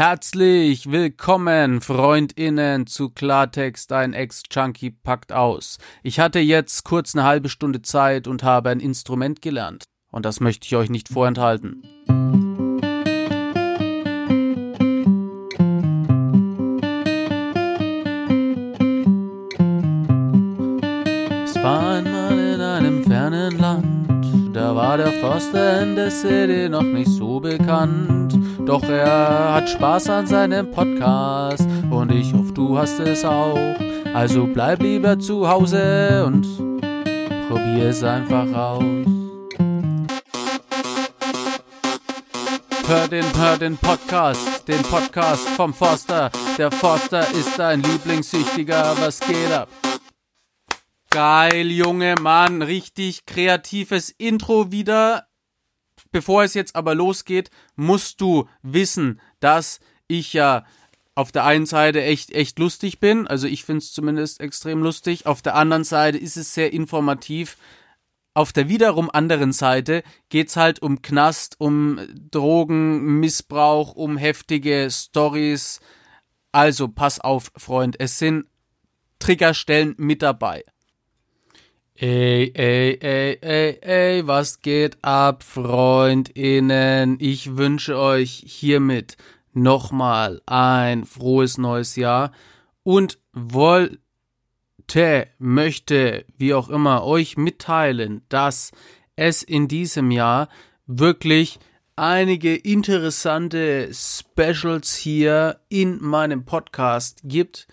Herzlich willkommen, Freundinnen, zu Klartext, ein Ex-Junkie packt aus. Ich hatte jetzt kurz eine halbe Stunde Zeit und habe ein Instrument gelernt. Und das möchte ich euch nicht vorenthalten. War der Förster in der City noch nicht so bekannt. Doch er hat Spaß an seinem Podcast und ich hoffe, du hast es auch. Also bleib lieber zu Hause und probier es einfach aus. Hör den, hör den Podcast, den Podcast vom Forster. Der Forster ist dein Lieblingssüchtiger, was geht ab? Geil, Junge Mann, richtig kreatives Intro wieder. Bevor es jetzt aber losgeht, musst du wissen, dass ich ja auf der einen Seite echt, echt lustig bin. Also ich finde es zumindest extrem lustig. Auf der anderen Seite ist es sehr informativ. Auf der wiederum anderen Seite geht's halt um Knast, um Drogen, Missbrauch, um heftige Stories. Also pass auf, Freund, es sind Triggerstellen mit dabei. Ey, ey, ey, ey, ey, was geht ab, Freundinnen? Ich wünsche euch hiermit nochmal ein frohes neues Jahr und wollte, möchte, wie auch immer, euch mitteilen, dass es in diesem Jahr wirklich einige interessante Specials hier in meinem Podcast gibt.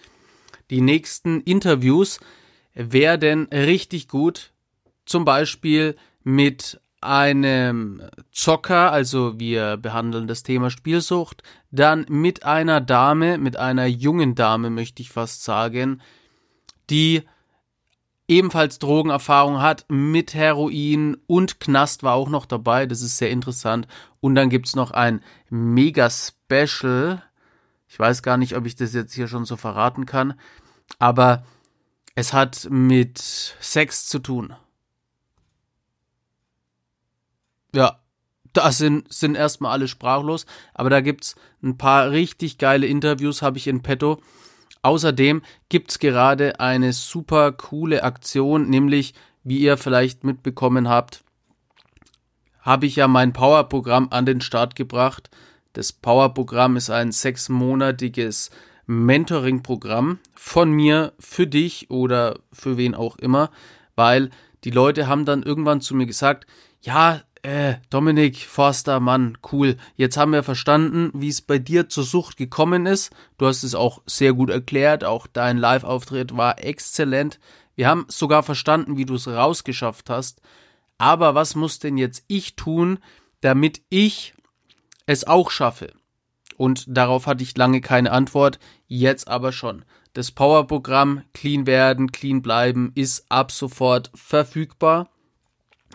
Die nächsten Interviews werden richtig gut. Zum Beispiel mit einem Zocker, also wir behandeln das Thema Spielsucht, dann mit einer Dame, mit einer jungen Dame möchte ich fast sagen, die ebenfalls Drogenerfahrung hat mit Heroin und Knast war auch noch dabei, das ist sehr interessant. Und dann gibt's noch ein Mega-Special, ich weiß gar nicht, ob ich das jetzt hier schon so verraten kann, aber es hat mit Sex zu tun. Ja, da sind, sind erstmal alle sprachlos, aber da gibt's ein paar richtig geile Interviews, habe ich in petto. Außerdem gibt's gerade eine super coole Aktion, nämlich, wie ihr vielleicht mitbekommen habt, habe ich ja mein Power-Programm an den Start gebracht. Das Power-Programm ist ein sechsmonatiges Mentoring-Programm von mir für dich oder für wen auch immer, weil die Leute haben dann irgendwann zu mir gesagt, ja, äh, Dominik Forster, Mann, cool. Jetzt haben wir verstanden, wie es bei dir zur Sucht gekommen ist. Du hast es auch sehr gut erklärt. Auch dein Live-Auftritt war exzellent. Wir haben sogar verstanden, wie du es rausgeschafft hast. Aber was muss denn jetzt ich tun, damit ich es auch schaffe? Und darauf hatte ich lange keine Antwort, jetzt aber schon. Das Powerprogramm Clean werden, clean bleiben ist ab sofort verfügbar.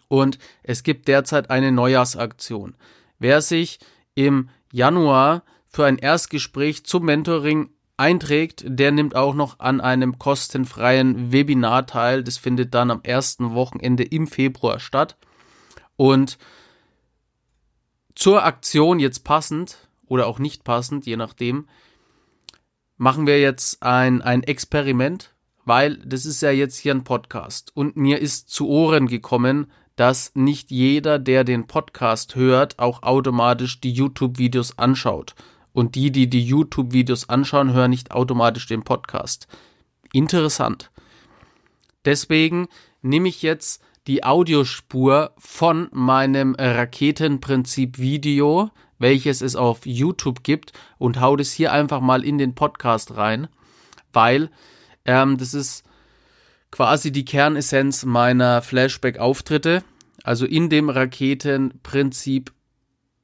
Und es gibt derzeit eine Neujahrsaktion. Wer sich im Januar für ein Erstgespräch zum Mentoring einträgt, der nimmt auch noch an einem kostenfreien Webinar teil. Das findet dann am ersten Wochenende im Februar statt. Und zur Aktion jetzt passend oder auch nicht passend, je nachdem, machen wir jetzt ein, ein Experiment, weil das ist ja jetzt hier ein Podcast und mir ist zu Ohren gekommen, dass nicht jeder, der den Podcast hört, auch automatisch die YouTube-Videos anschaut. Und die, die die YouTube-Videos anschauen, hören nicht automatisch den Podcast. Interessant. Deswegen nehme ich jetzt die Audiospur von meinem Raketenprinzip-Video, welches es auf YouTube gibt und hau das hier einfach mal in den Podcast rein, weil ähm, das ist quasi die Kernessenz meiner Flashback-Auftritte. Also in dem Raketenprinzip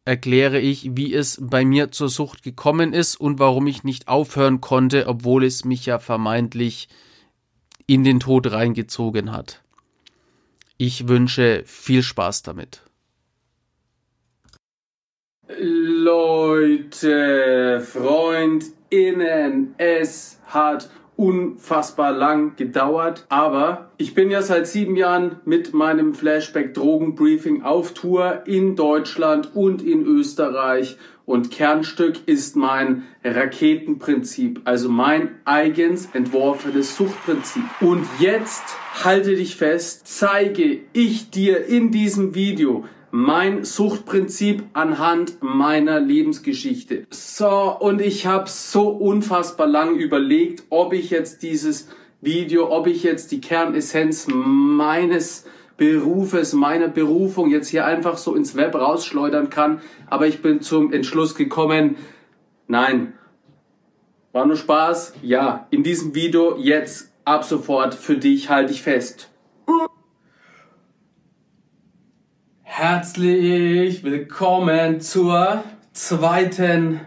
erkläre ich, wie es bei mir zur Sucht gekommen ist und warum ich nicht aufhören konnte, obwohl es mich ja vermeintlich in den Tod reingezogen hat. Ich wünsche viel Spaß damit. Leute, Freundinnen, es hat unfassbar lang gedauert, aber ich bin ja seit sieben Jahren mit meinem Flashback Drogenbriefing auf Tour in Deutschland und in Österreich Und Kernstück ist mein Raketenprinzip, also mein eigens entworfenes Suchtprinzip. Und jetzt halte dich fest, zeige ich dir in diesem Video mein Suchtprinzip anhand meiner Lebensgeschichte. So, und ich habe so unfassbar lang überlegt, ob ich jetzt dieses Video, ob ich jetzt die Kernessenz meines Berufes, meiner Berufung jetzt hier einfach so ins Web rausschleudern kann. Aber ich bin zum Entschluss gekommen, nein, war nur Spaß. Ja, in diesem Video jetzt ab sofort für dich halte ich fest. Herzlich willkommen zur zweiten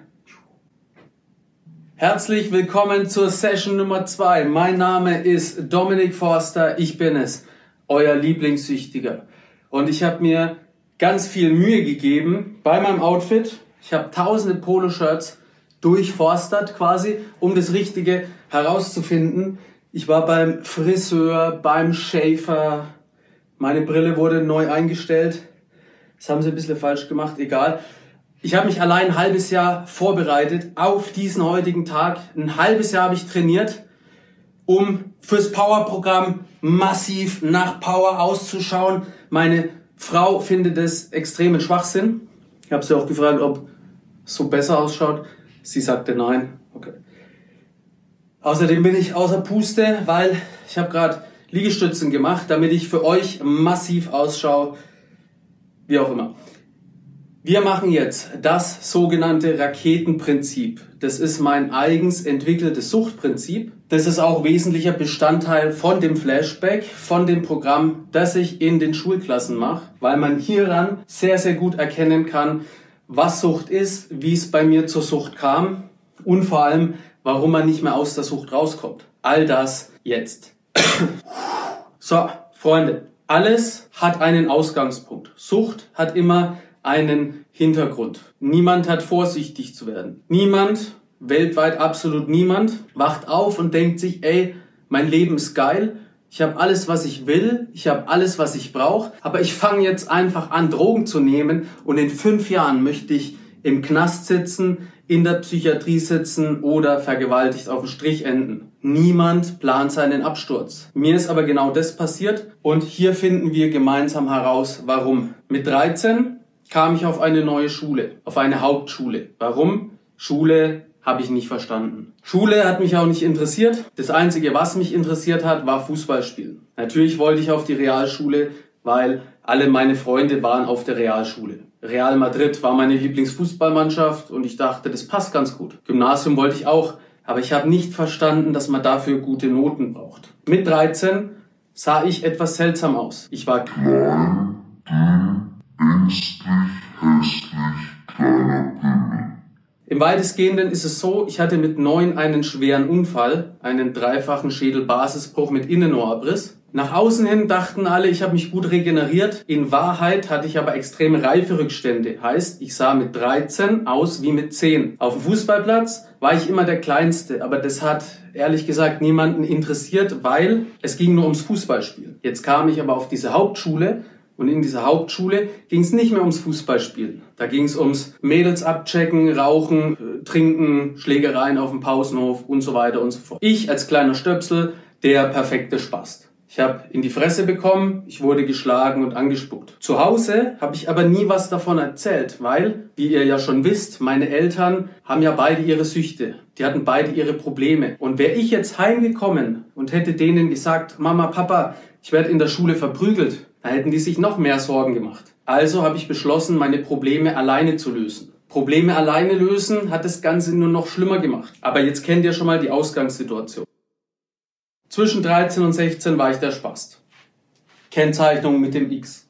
Herzlich willkommen zur Session Nummer zwei. Mein Name ist Dominik Forster, ich bin es euer Lieblingssüchtiger. Und ich habe mir ganz viel Mühe gegeben bei meinem Outfit. Ich habe tausende Poloshirts durchforstert quasi, um das Richtige herauszufinden. Ich war beim Friseur, beim Schäfer. Meine Brille wurde neu eingestellt. Das haben sie ein bisschen falsch gemacht, egal. Ich habe mich allein ein halbes Jahr vorbereitet auf diesen heutigen Tag. Ein halbes Jahr habe ich trainiert, um fürs Power-Programm massiv nach Power auszuschauen. Meine Frau findet es extremen Schwachsinn. Ich habe sie auch gefragt, ob es so besser ausschaut. Sie sagte nein. Okay. Außerdem bin ich außer Puste, weil ich habe gerade Liegestützen gemacht, damit ich für euch massiv ausschaue. Wie auch immer. Wir machen jetzt das sogenannte Raketenprinzip. Das ist mein eigens entwickeltes Suchtprinzip. Das ist auch wesentlicher Bestandteil von dem Flashback, von dem Programm, das ich in den Schulklassen mache, weil man hieran sehr, sehr gut erkennen kann, was Sucht ist, wie es bei mir zur Sucht kam und vor allem, warum man nicht mehr aus der Sucht rauskommt. All das jetzt. so, Freunde, alles hat einen Ausgangspunkt. Sucht hat immer einen Hintergrund. Niemand hat vorsichtig zu werden. Niemand, weltweit absolut niemand, wacht auf und denkt sich, ey, mein Leben ist geil, ich habe alles, was ich will, ich habe alles, was ich brauche, aber ich fange jetzt einfach an, Drogen zu nehmen und in fünf Jahren möchte ich im Knast sitzen, in der Psychiatrie sitzen oder vergewaltigt auf dem Strich enden. Niemand plant seinen Absturz. Mir ist aber genau das passiert und hier finden wir gemeinsam heraus, warum. Mit 13 kam ich auf eine neue Schule, auf eine Hauptschule. Warum? Schule habe ich nicht verstanden. Schule hat mich auch nicht interessiert. Das Einzige, was mich interessiert hat, war Fußballspielen. Natürlich wollte ich auf die Realschule, weil alle meine Freunde waren auf der Realschule. Real Madrid war meine Lieblingsfußballmannschaft und ich dachte, das passt ganz gut. Gymnasium wollte ich auch, aber ich habe nicht verstanden, dass man dafür gute Noten braucht. Mit 13 sah ich etwas seltsam aus. Ich war klein, ängstlich, hässlich, kleiner Pimmel. Im weitestgehenden ist es so, ich hatte mit neun einen schweren Unfall, einen dreifachen Schädelbasisbruch mit Innenohrabriss. Nach außen hin dachten alle, ich habe mich gut regeneriert. In Wahrheit hatte ich aber extreme Reiferückstände. Heißt, ich sah mit 13 aus wie mit 10. Auf dem Fußballplatz war ich immer der Kleinste, aber das hat ehrlich gesagt niemanden interessiert, weil es ging nur ums Fußballspielen. Jetzt kam ich aber auf diese Hauptschule und in dieser Hauptschule ging es nicht mehr ums Fußballspielen. Da ging es ums Mädels abchecken, rauchen, äh, trinken, Schlägereien auf dem Pausenhof und so weiter und so fort. Ich als kleiner Stöpsel, der perfekte Spast. Ich habe in die Fresse bekommen, ich wurde geschlagen und angespuckt. Zu Hause habe ich aber nie was davon erzählt, weil, wie ihr ja schon wisst, meine Eltern haben ja beide ihre Süchte. Die hatten beide ihre Probleme. Und wäre ich jetzt heimgekommen und hätte denen gesagt, Mama, Papa, ich werde in der Schule verprügelt, da hätten die sich noch mehr Sorgen gemacht. Also habe ich beschlossen, meine Probleme alleine zu lösen. Probleme alleine lösen hat das Ganze nur noch schlimmer gemacht. Aber jetzt kennt ihr schon mal die Ausgangssituation. Zwischen 13 und 16 war ich der Spast. Kennzeichnung mit dem X.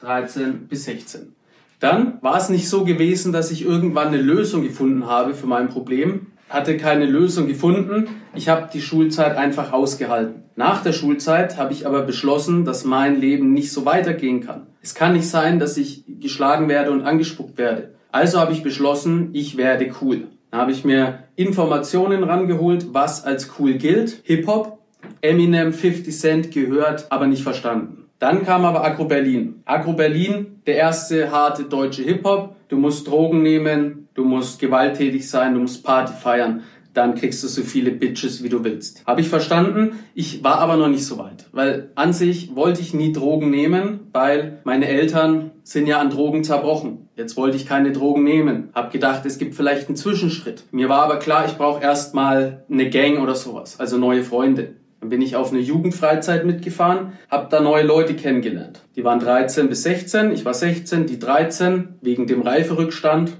13 bis 16. Dann war es nicht so gewesen, dass ich irgendwann eine Lösung gefunden habe für mein Problem, hatte keine Lösung gefunden. Ich habe die Schulzeit einfach ausgehalten. Nach der Schulzeit habe ich aber beschlossen, dass mein Leben nicht so weitergehen kann. Es kann nicht sein, dass ich geschlagen werde und angespuckt werde. Also habe ich beschlossen, ich werde cool. Da habe ich mir Informationen rangeholt, was als cool gilt. Hip-Hop, Eminem, 50 Cent gehört, aber nicht verstanden. Dann kam aber Agro Berlin. Agro Berlin, der erste harte deutsche Hip-Hop. Du musst Drogen nehmen, du musst gewalttätig sein, du musst Party feiern dann kriegst du so viele Bitches, wie du willst. Habe ich verstanden. Ich war aber noch nicht so weit, weil an sich wollte ich nie Drogen nehmen, weil meine Eltern sind ja an Drogen zerbrochen. Jetzt wollte ich keine Drogen nehmen. Hab gedacht, es gibt vielleicht einen Zwischenschritt. Mir war aber klar, ich brauche erstmal eine Gang oder sowas, also neue Freunde. Dann bin ich auf eine Jugendfreizeit mitgefahren, habe da neue Leute kennengelernt. Die waren 13 bis 16, ich war 16, die 13 wegen dem Reiferückstand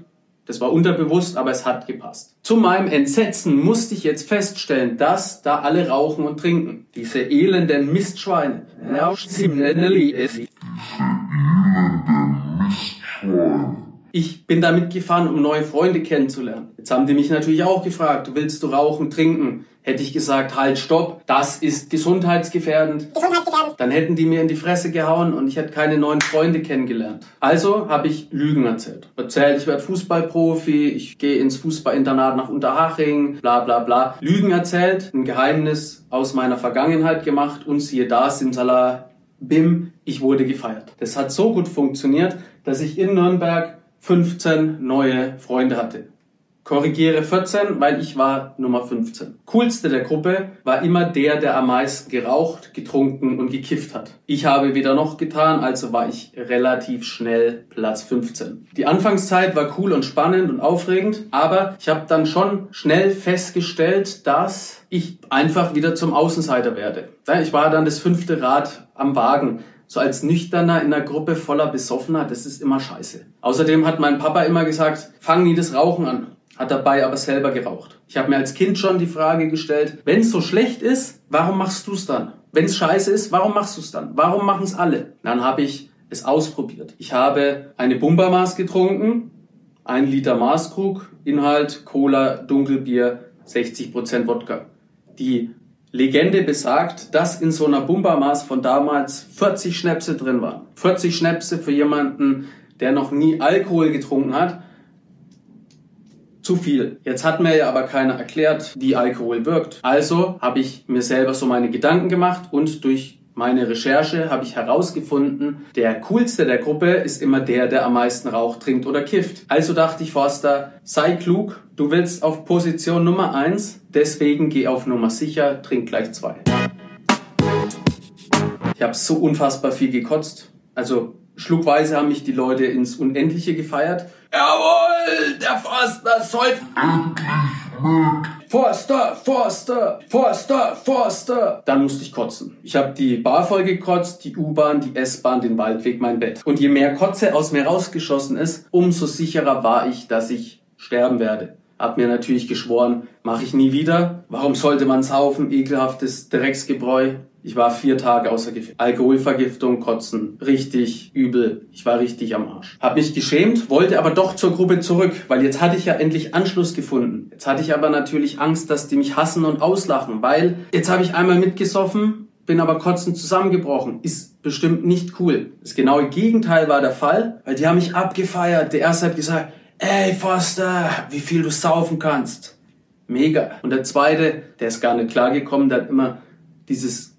das war unterbewusst, aber es hat gepasst. Zu meinem Entsetzen musste ich jetzt feststellen, dass da alle rauchen und trinken. Diese elenden Mistschweine. Ich bin damit gefahren, um neue Freunde kennenzulernen. Jetzt haben die mich natürlich auch gefragt, willst du rauchen, trinken? Hätte ich gesagt, halt, stopp, das ist gesundheitsgefährdend. Gesundheitsgefährdend. Dann hätten die mir in die Fresse gehauen und ich hätte keine neuen Freunde kennengelernt. Also habe ich Lügen erzählt. Erzählt, ich werde Fußballprofi, ich gehe ins Fußballinternat nach Unterhaching, bla bla bla. Lügen erzählt, ein Geheimnis aus meiner Vergangenheit gemacht und siehe da, Simsala, bim, ich wurde gefeiert. Das hat so gut funktioniert, dass ich in Nürnberg 15 neue Freunde hatte. Korrigiere 14, weil ich war Nummer 15. Coolste der Gruppe war immer der, der am meisten geraucht, getrunken und gekifft hat. Ich habe weder noch getan, also war ich relativ schnell Platz 15. Die Anfangszeit war cool und spannend und aufregend, aber ich habe dann schon schnell festgestellt, dass ich einfach wieder zum Außenseiter werde. Ich war dann das fünfte Rad am Wagen so als Nüchterner in einer Gruppe voller Besoffener, das ist immer scheiße. Außerdem hat mein Papa immer gesagt, fang nie das Rauchen an hat dabei aber selber geraucht. Ich habe mir als Kind schon die Frage gestellt, wenn es so schlecht ist, warum machst du es dann? Wenn es scheiße ist, warum machst du es dann? Warum machen es alle? Dann habe ich es ausprobiert. Ich habe eine Bumbermaß getrunken, ein Liter Maßkrug, Inhalt Cola, Dunkelbier, 60% Wodka. Die Legende besagt, dass in so einer Bumbermaß von damals 40 Schnäpse drin waren. 40 Schnäpse für jemanden, der noch nie Alkohol getrunken hat zu viel. Jetzt hat mir ja aber keiner erklärt, wie Alkohol wirkt. Also habe ich mir selber so meine Gedanken gemacht und durch meine Recherche habe ich herausgefunden, der coolste der Gruppe ist immer der, der am meisten raucht, trinkt oder kifft. Also dachte ich, Forster, sei klug, du willst auf Position Nummer eins, deswegen geh auf Nummer sicher, trink gleich zwei. Ich habe so unfassbar viel gekotzt. Also schluckweise haben mich die Leute ins Unendliche gefeiert. Jawohl, der Forster säuft. Forster, Forster, Forster, Forster. Dann musste ich kotzen. Ich habe die Bar voll gekotzt, die U-Bahn, die S-Bahn, den Waldweg, mein Bett. Und je mehr Kotze aus mir rausgeschossen ist, umso sicherer war ich, dass ich sterben werde. Hab mir natürlich geschworen, mache ich nie wieder. Warum sollte man saufen? Ekelhaftes Drecksgebräu. Ich war vier Tage außer Gefecht. Alkoholvergiftung, Kotzen. Richtig übel. Ich war richtig am Arsch. Hab mich geschämt, wollte aber doch zur Gruppe zurück, weil jetzt hatte ich ja endlich Anschluss gefunden. Jetzt hatte ich aber natürlich Angst, dass die mich hassen und auslachen, weil jetzt habe ich einmal mitgesoffen, bin aber kotzend zusammengebrochen. Ist bestimmt nicht cool. Das genaue Gegenteil war der Fall, weil die haben mich abgefeiert. Der erste hat gesagt, ey Foster, wie viel du saufen kannst. Mega. Und der zweite, der ist gar nicht klargekommen, der hat immer dieses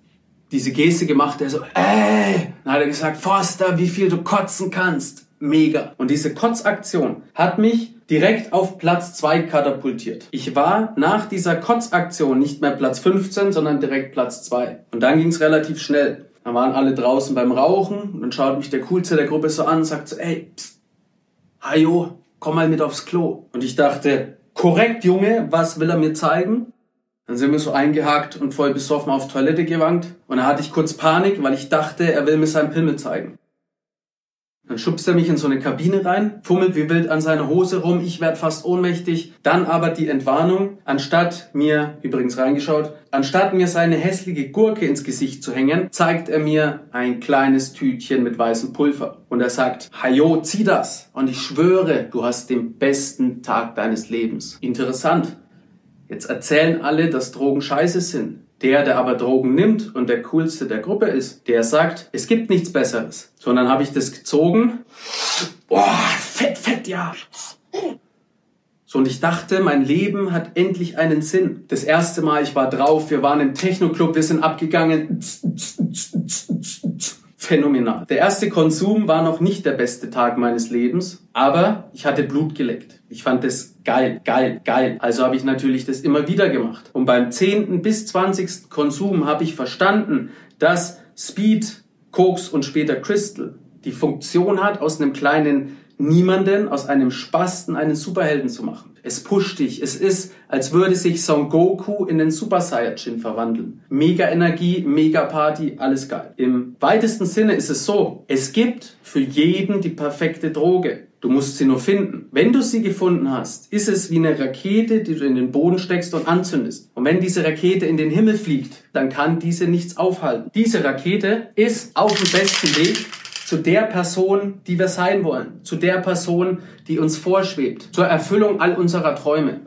diese Geste gemacht, der so, ey, dann hat er gesagt, Forster, wie viel du kotzen kannst. Mega. Und diese Kotzaktion hat mich direkt auf Platz 2 katapultiert. Ich war nach dieser Kotzaktion nicht mehr Platz 15, sondern direkt Platz 2. Und dann ging es relativ schnell. Dann waren alle draußen beim Rauchen und dann schaut mich der Coolste der Gruppe so an und sagt so, ey, pst, Hajo, komm mal mit aufs Klo. Und ich dachte, korrekt, Junge, was will er mir zeigen? Dann sind wir so eingehakt und voll besoffen auf Toilette gewankt. Und da hatte ich kurz Panik, weil ich dachte, er will mir seinen Pimmel zeigen. Dann schubst er mich in so eine Kabine rein, fummelt wie wild an seiner Hose rum, ich werd fast ohnmächtig. Dann aber die Entwarnung, anstatt mir, übrigens reingeschaut, anstatt mir seine hässliche Gurke ins Gesicht zu hängen, zeigt er mir ein kleines Tütchen mit weißem Pulver. Und er sagt, Hajo, zieh das. Und ich schwöre, du hast den besten Tag deines Lebens. Interessant. Jetzt erzählen alle, dass Drogen scheiße sind. Der, der aber Drogen nimmt und der coolste der Gruppe ist, der sagt, es gibt nichts Besseres. Sondern habe ich das gezogen. Boah, fett, fett, ja. So, und ich dachte, mein Leben hat endlich einen Sinn. Das erste Mal, ich war drauf, wir waren im Techno-Club, wir sind abgegangen. phänomenal. Der erste Konsum war noch nicht der beste Tag meines Lebens, aber ich hatte Blut geleckt. Ich fand das geil, geil, geil. Also habe ich natürlich das immer wieder gemacht. Und beim zehnten bis zwanzigsten Konsum habe ich verstanden, dass Speed, Koks und später Crystal die Funktion hat, aus einem kleinen Niemanden, aus einem Spasten einen Superhelden zu machen. Es pusht dich. Es ist, als würde sich Son Goku in den Super Saiyajin verwandeln. Mega Energie, mega Party, alles geil. Im weitesten Sinne ist es so, es gibt für jeden die perfekte Droge. Du musst sie nur finden. Wenn du sie gefunden hast, ist es wie eine Rakete, die du in den Boden steckst und anzündest. Und wenn diese Rakete in den Himmel fliegt, dann kann diese nichts aufhalten. Diese Rakete ist auf dem besten Weg zu der Person, die wir sein wollen, zu der Person, die uns vorschwebt, zur Erfüllung all unserer Träume.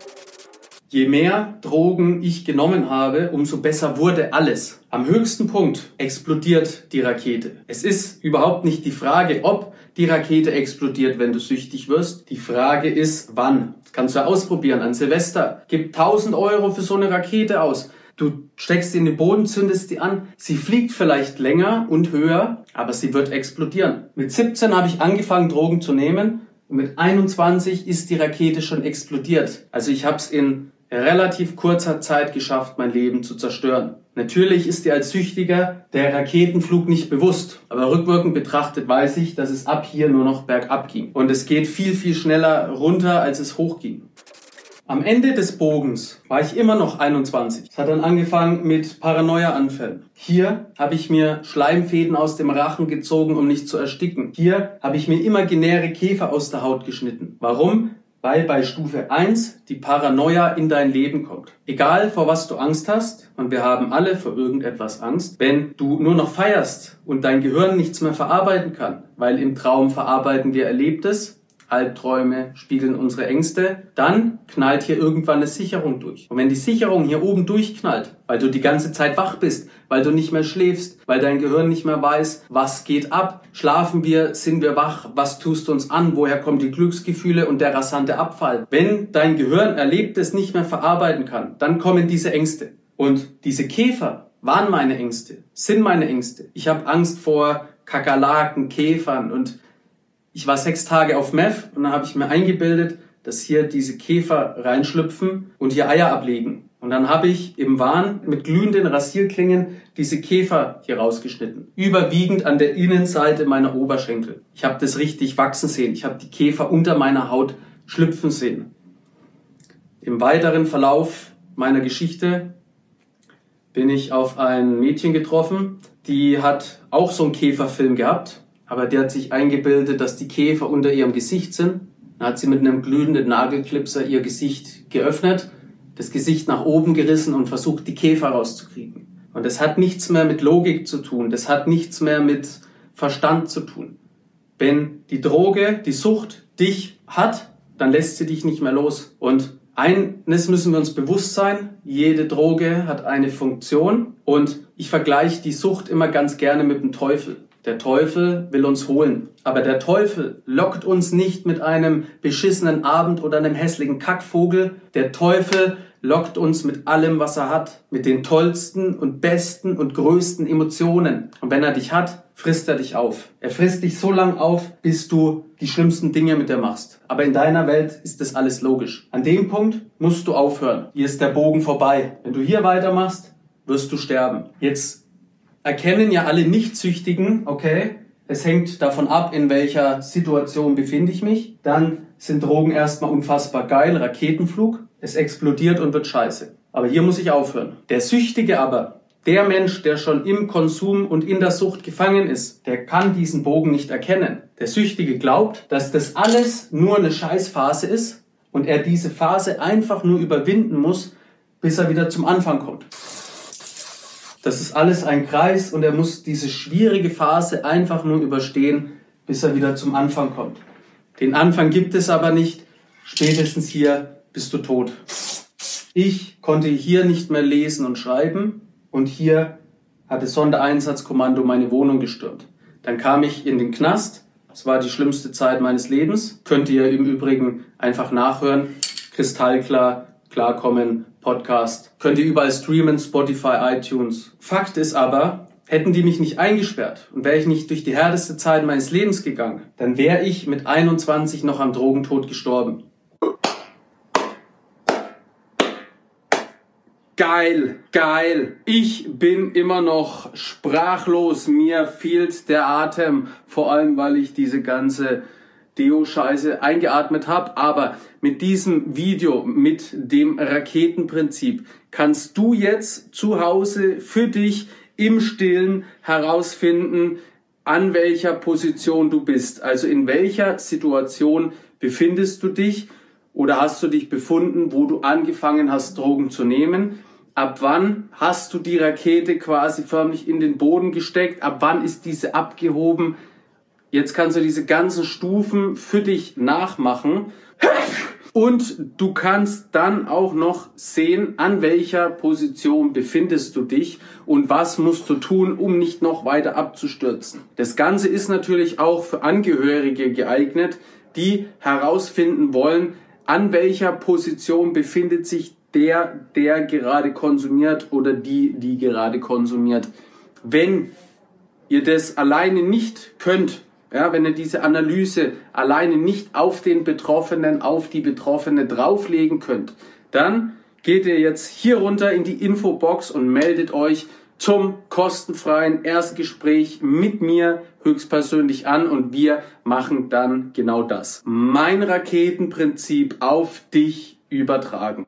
Je mehr Drogen ich genommen habe, umso besser wurde alles. Am höchsten Punkt explodiert die Rakete. Es ist überhaupt nicht die Frage, ob die Rakete explodiert, wenn du süchtig wirst. Die Frage ist, wann. Kannst du ausprobieren. An Silvester gib 1000 Euro für so eine Rakete aus. Du steckst sie in den Boden, zündest die an. Sie fliegt vielleicht länger und höher, aber sie wird explodieren. Mit 17 habe ich angefangen, Drogen zu nehmen. Und mit 21 ist die Rakete schon explodiert. Also ich habe es in relativ kurzer Zeit geschafft, mein Leben zu zerstören. Natürlich ist dir als Süchtiger der Raketenflug nicht bewusst, aber rückwirkend betrachtet weiß ich, dass es ab hier nur noch bergab ging. Und es geht viel, viel schneller runter, als es hochging. Am Ende des Bogens war ich immer noch 21. Es hat dann angefangen mit Paranoia-Anfällen. Hier habe ich mir Schleimfäden aus dem Rachen gezogen, um nicht zu ersticken. Hier habe ich mir imaginäre Käfer aus der Haut geschnitten. Warum? Weil bei Stufe 1 die Paranoia in dein Leben kommt. Egal vor was du Angst hast, und wir haben alle vor irgendetwas Angst, wenn du nur noch feierst und dein Gehirn nichts mehr verarbeiten kann, weil im Traum verarbeiten wir Erlebtes, Albträume spiegeln unsere Ängste, dann knallt hier irgendwann eine Sicherung durch. Und wenn die Sicherung hier oben durchknallt, weil du die ganze Zeit wach bist, weil du nicht mehr schläfst, weil dein Gehirn nicht mehr weiß, was geht ab, schlafen wir, sind wir wach, was tust du uns an, woher kommen die Glücksgefühle und der rasante Abfall. Wenn dein Gehirn Erlebtes nicht mehr verarbeiten kann, dann kommen diese Ängste. Und diese Käfer waren meine Ängste, sind meine Ängste. Ich habe Angst vor Kakerlaken, Käfern und ich war sechs Tage auf Meth und dann habe ich mir eingebildet, dass hier diese Käfer reinschlüpfen und hier Eier ablegen. Und dann habe ich im Wahn mit glühenden Rasierklingen diese Käfer hier rausgeschnitten. Überwiegend an der Innenseite meiner Oberschenkel. Ich habe das richtig wachsen sehen. Ich habe die Käfer unter meiner Haut schlüpfen sehen. Im weiteren Verlauf meiner Geschichte bin ich auf ein Mädchen getroffen, die hat auch so einen Käferfilm gehabt aber der hat sich eingebildet, dass die Käfer unter ihrem Gesicht sind. Dann hat sie mit einem glühenden Nagelklipser ihr Gesicht geöffnet, das Gesicht nach oben gerissen und versucht, die Käfer rauszukriegen. Und das hat nichts mehr mit Logik zu tun, das hat nichts mehr mit Verstand zu tun. Wenn die Droge, die Sucht dich hat, dann lässt sie dich nicht mehr los. Und eines müssen wir uns bewusst sein, jede Droge hat eine Funktion und ich vergleiche die Sucht immer ganz gerne mit dem Teufel. Der Teufel will uns holen. Aber der Teufel lockt uns nicht mit einem beschissenen Abend oder einem hässlichen Kackvogel. Der Teufel lockt uns mit allem, was er hat. Mit den tollsten und besten und größten Emotionen. Und wenn er dich hat, frisst er dich auf. Er frisst dich so lang auf, bis du die schlimmsten Dinge mit dir machst. Aber in deiner Welt ist das alles logisch. An dem Punkt musst du aufhören. Hier ist der Bogen vorbei. Wenn du hier weitermachst, wirst du sterben. Jetzt erkennen ja alle Nicht-Süchtigen, okay, es hängt davon ab, in welcher Situation befinde ich mich. Dann sind Drogen erstmal unfassbar geil, Raketenflug, es explodiert und wird scheiße. Aber hier muss ich aufhören. Der Süchtige aber, der Mensch, der schon im Konsum und in der Sucht gefangen ist, der kann diesen Bogen nicht erkennen. Der Süchtige glaubt, dass das alles nur eine Scheißphase ist und er diese Phase einfach nur überwinden muss, bis er wieder zum Anfang kommt. Das ist alles ein Kreis und er muss diese schwierige Phase einfach nur überstehen, bis er wieder zum Anfang kommt. Den Anfang gibt es aber nicht. Spätestens hier bist du tot. Ich konnte hier nicht mehr lesen und schreiben und hier hat das Sondereinsatzkommando meine Wohnung gestürmt. Dann kam ich in den Knast. Das war die schlimmste Zeit meines Lebens. Könnt ihr im Übrigen einfach nachhören. Kristallklar, klarkommen, Podcast. Könnt ihr überall streamen, Spotify, iTunes. Fakt ist aber, Hätten die mich nicht eingesperrt und wäre ich nicht durch die härteste Zeit meines Lebens gegangen, dann wäre ich mit 21 noch am Drogentod gestorben. Geil, geil. Ich bin immer noch sprachlos. Mir fehlt der Atem. Vor allem, weil ich diese ganze Deo-Scheiße eingeatmet habe. Aber mit diesem Video, mit dem Raketenprinzip, kannst du jetzt zu Hause für dich im Stillen herausfinden, an welcher Position du bist. Also in welcher Situation befindest du dich oder hast du dich befunden, wo du angefangen hast, Drogen zu nehmen? Ab wann hast du die Rakete quasi förmlich in den Boden gesteckt? Ab wann ist diese abgehoben? Jetzt kannst du diese ganzen Stufen für dich nachmachen. Und du kannst dann auch noch sehen, an welcher Position befindest du dich und was musst du tun, um nicht noch weiter abzustürzen. Das Ganze ist natürlich auch für Angehörige geeignet, die herausfinden wollen, an welcher Position befindet sich der, der gerade konsumiert oder die, die gerade konsumiert. Wenn ihr das alleine nicht könnt, ja, wenn ihr diese Analyse alleine nicht auf den Betroffenen, auf die Betroffene drauflegen könnt, dann geht ihr jetzt hier runter in die Infobox und meldet euch zum kostenfreien Erstgespräch mit mir höchstpersönlich an und wir machen dann genau das. Mein Raketenprinzip auf dich übertragen.